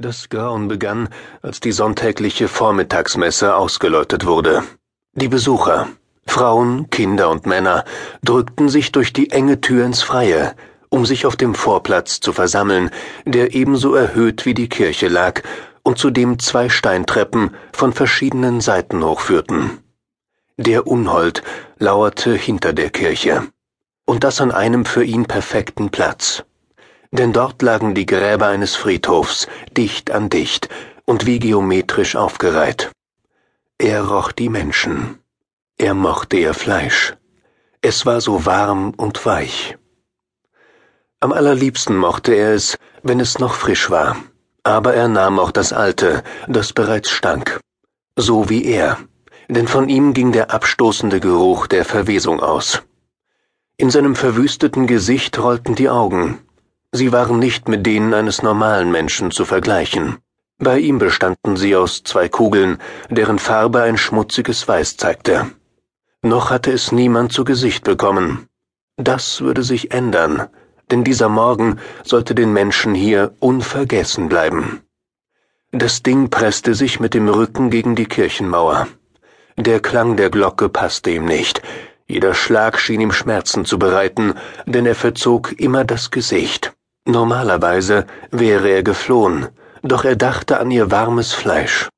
Das Grauen begann, als die sonntägliche Vormittagsmesse ausgeläutet wurde. Die Besucher, Frauen, Kinder und Männer, drückten sich durch die enge Tür ins Freie, um sich auf dem Vorplatz zu versammeln, der ebenso erhöht wie die Kirche lag und zu dem zwei Steintreppen von verschiedenen Seiten hochführten. Der Unhold lauerte hinter der Kirche, und das an einem für ihn perfekten Platz denn dort lagen die Gräber eines Friedhofs, dicht an dicht und wie geometrisch aufgereiht. Er roch die Menschen. Er mochte ihr Fleisch. Es war so warm und weich. Am allerliebsten mochte er es, wenn es noch frisch war, aber er nahm auch das alte, das bereits stank. So wie er, denn von ihm ging der abstoßende Geruch der Verwesung aus. In seinem verwüsteten Gesicht rollten die Augen, Sie waren nicht mit denen eines normalen Menschen zu vergleichen. Bei ihm bestanden sie aus zwei Kugeln, deren Farbe ein schmutziges Weiß zeigte. Noch hatte es niemand zu Gesicht bekommen. Das würde sich ändern, denn dieser Morgen sollte den Menschen hier unvergessen bleiben. Das Ding presste sich mit dem Rücken gegen die Kirchenmauer. Der Klang der Glocke passte ihm nicht, jeder Schlag schien ihm Schmerzen zu bereiten, denn er verzog immer das Gesicht. Normalerweise wäre er geflohen, doch er dachte an ihr warmes Fleisch.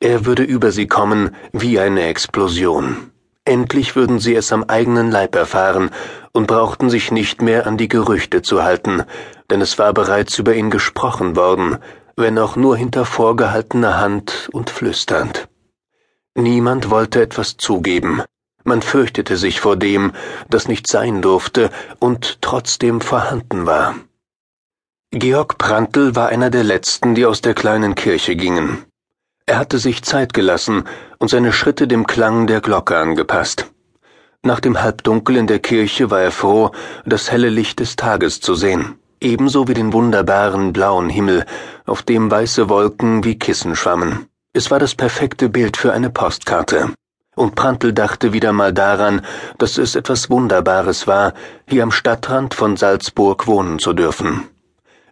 Er würde über sie kommen wie eine Explosion. Endlich würden sie es am eigenen Leib erfahren und brauchten sich nicht mehr an die Gerüchte zu halten, denn es war bereits über ihn gesprochen worden, wenn auch nur hinter vorgehaltener Hand und flüsternd. Niemand wollte etwas zugeben. Man fürchtete sich vor dem, das nicht sein durfte und trotzdem vorhanden war. Georg Prantl war einer der letzten, die aus der kleinen Kirche gingen. Er hatte sich Zeit gelassen und seine Schritte dem Klang der Glocke angepasst. Nach dem Halbdunkel in der Kirche war er froh, das helle Licht des Tages zu sehen, ebenso wie den wunderbaren blauen Himmel, auf dem weiße Wolken wie Kissen schwammen. Es war das perfekte Bild für eine Postkarte. Und Prantl dachte wieder mal daran, dass es etwas Wunderbares war, hier am Stadtrand von Salzburg wohnen zu dürfen.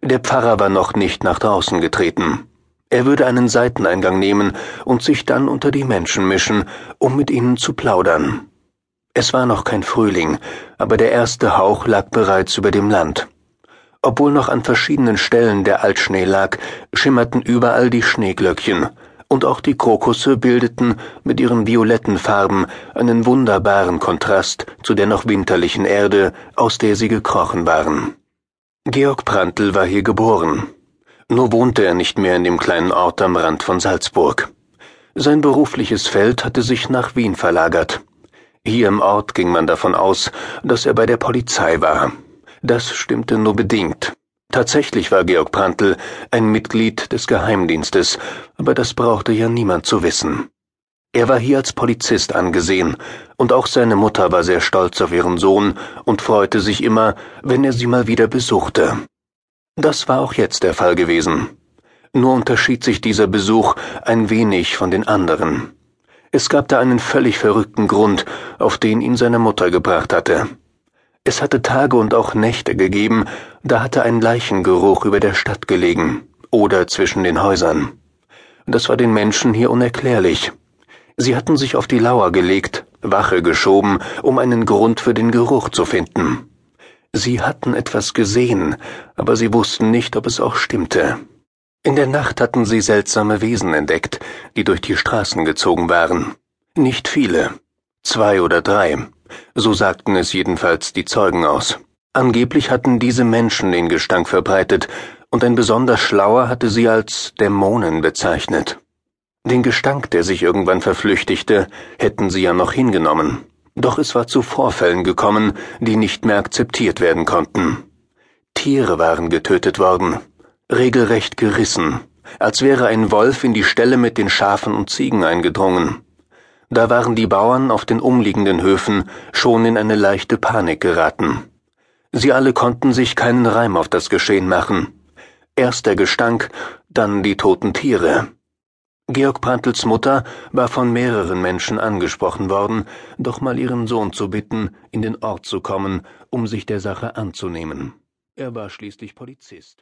Der Pfarrer war noch nicht nach draußen getreten. Er würde einen Seiteneingang nehmen und sich dann unter die Menschen mischen, um mit ihnen zu plaudern. Es war noch kein Frühling, aber der erste Hauch lag bereits über dem Land. Obwohl noch an verschiedenen Stellen der Altschnee lag, schimmerten überall die Schneeglöckchen, und auch die Krokusse bildeten mit ihren violetten Farben einen wunderbaren Kontrast zu der noch winterlichen Erde, aus der sie gekrochen waren. Georg Prantl war hier geboren. Nur wohnte er nicht mehr in dem kleinen Ort am Rand von Salzburg. Sein berufliches Feld hatte sich nach Wien verlagert. Hier im Ort ging man davon aus, dass er bei der Polizei war. Das stimmte nur bedingt. Tatsächlich war Georg Prantl ein Mitglied des Geheimdienstes, aber das brauchte ja niemand zu wissen. Er war hier als Polizist angesehen, und auch seine Mutter war sehr stolz auf ihren Sohn und freute sich immer, wenn er sie mal wieder besuchte. Das war auch jetzt der Fall gewesen. Nur unterschied sich dieser Besuch ein wenig von den anderen. Es gab da einen völlig verrückten Grund, auf den ihn seine Mutter gebracht hatte. Es hatte Tage und auch Nächte gegeben, da hatte ein Leichengeruch über der Stadt gelegen oder zwischen den Häusern. Das war den Menschen hier unerklärlich. Sie hatten sich auf die Lauer gelegt, Wache geschoben, um einen Grund für den Geruch zu finden. Sie hatten etwas gesehen, aber sie wussten nicht, ob es auch stimmte. In der Nacht hatten sie seltsame Wesen entdeckt, die durch die Straßen gezogen waren. Nicht viele. Zwei oder drei. So sagten es jedenfalls die Zeugen aus. Angeblich hatten diese Menschen den Gestank verbreitet, und ein besonders Schlauer hatte sie als Dämonen bezeichnet. Den Gestank, der sich irgendwann verflüchtigte, hätten sie ja noch hingenommen. Doch es war zu Vorfällen gekommen, die nicht mehr akzeptiert werden konnten. Tiere waren getötet worden, regelrecht gerissen, als wäre ein Wolf in die Ställe mit den Schafen und Ziegen eingedrungen. Da waren die Bauern auf den umliegenden Höfen schon in eine leichte Panik geraten. Sie alle konnten sich keinen Reim auf das Geschehen machen. Erst der Gestank, dann die toten Tiere. Georg Prantls Mutter war von mehreren Menschen angesprochen worden, doch mal ihren Sohn zu bitten, in den Ort zu kommen, um sich der Sache anzunehmen. Er war schließlich Polizist.